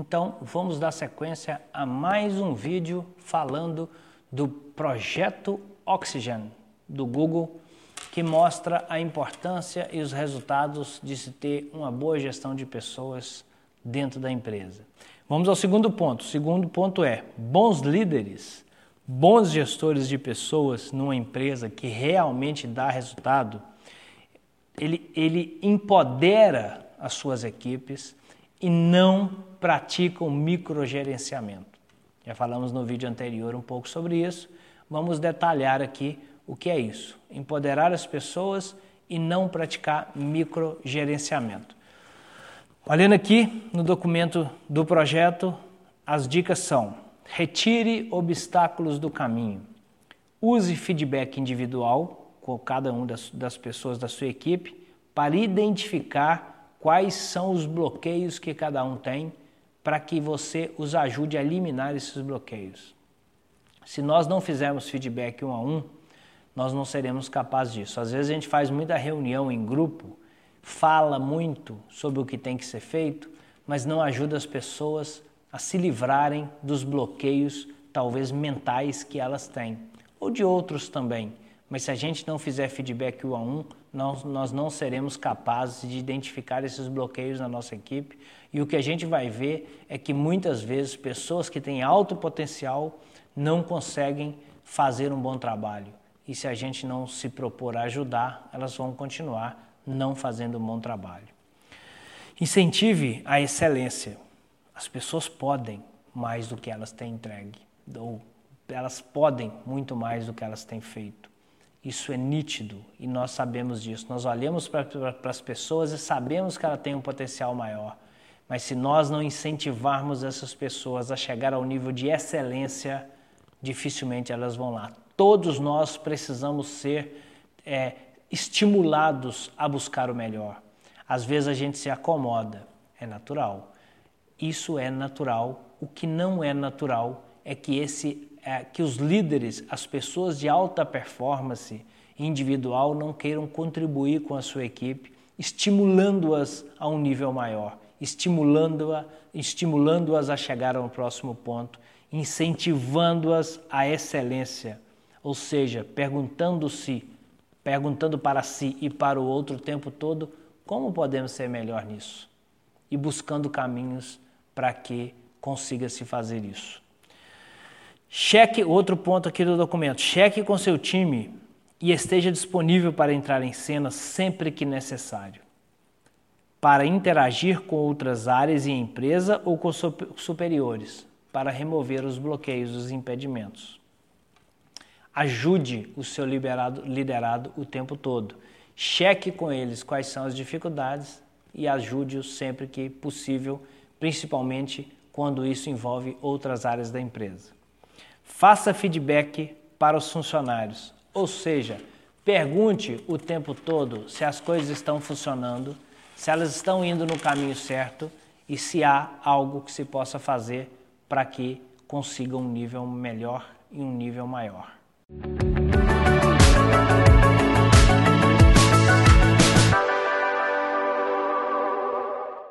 Então vamos dar sequência a mais um vídeo falando do projeto Oxygen do Google, que mostra a importância e os resultados de se ter uma boa gestão de pessoas dentro da empresa. Vamos ao segundo ponto. O segundo ponto é bons líderes, bons gestores de pessoas numa empresa que realmente dá resultado. Ele, ele empodera as suas equipes e não praticam microgerenciamento. Já falamos no vídeo anterior um pouco sobre isso. Vamos detalhar aqui o que é isso. Empoderar as pessoas e não praticar microgerenciamento. Olhando aqui no documento do projeto, as dicas são: retire obstáculos do caminho, use feedback individual com cada uma das, das pessoas da sua equipe para identificar quais são os bloqueios que cada um tem para que você os ajude a eliminar esses bloqueios. Se nós não fizermos feedback um a um, nós não seremos capazes disso. Às vezes a gente faz muita reunião em grupo, fala muito sobre o que tem que ser feito, mas não ajuda as pessoas a se livrarem dos bloqueios, talvez mentais, que elas têm, ou de outros também. Mas se a gente não fizer feedback um a um, nós, nós não seremos capazes de identificar esses bloqueios na nossa equipe. E o que a gente vai ver é que muitas vezes pessoas que têm alto potencial não conseguem fazer um bom trabalho. E se a gente não se propor a ajudar, elas vão continuar não fazendo um bom trabalho. Incentive a excelência. As pessoas podem mais do que elas têm entregue, ou elas podem muito mais do que elas têm feito. Isso é nítido e nós sabemos disso. Nós olhamos para as pessoas e sabemos que ela tem um potencial maior. Mas se nós não incentivarmos essas pessoas a chegar ao nível de excelência, dificilmente elas vão lá. Todos nós precisamos ser é, estimulados a buscar o melhor. Às vezes a gente se acomoda, é natural. Isso é natural. O que não é natural é que esse é, que os líderes, as pessoas de alta performance individual não queiram contribuir com a sua equipe, estimulando-as a um nível maior, estimulando-as estimulando a chegar ao próximo ponto, incentivando-as à excelência, ou seja, perguntando-se, perguntando para si e para o outro o tempo todo como podemos ser melhor nisso e buscando caminhos para que consiga se fazer isso. Cheque, outro ponto aqui do documento, cheque com seu time e esteja disponível para entrar em cena sempre que necessário. Para interagir com outras áreas e empresa ou com superiores, para remover os bloqueios, os impedimentos. Ajude o seu liderado, liderado o tempo todo. Cheque com eles quais são as dificuldades e ajude-os sempre que possível, principalmente quando isso envolve outras áreas da empresa. Faça feedback para os funcionários, ou seja, pergunte o tempo todo se as coisas estão funcionando, se elas estão indo no caminho certo e se há algo que se possa fazer para que consigam um nível melhor e um nível maior.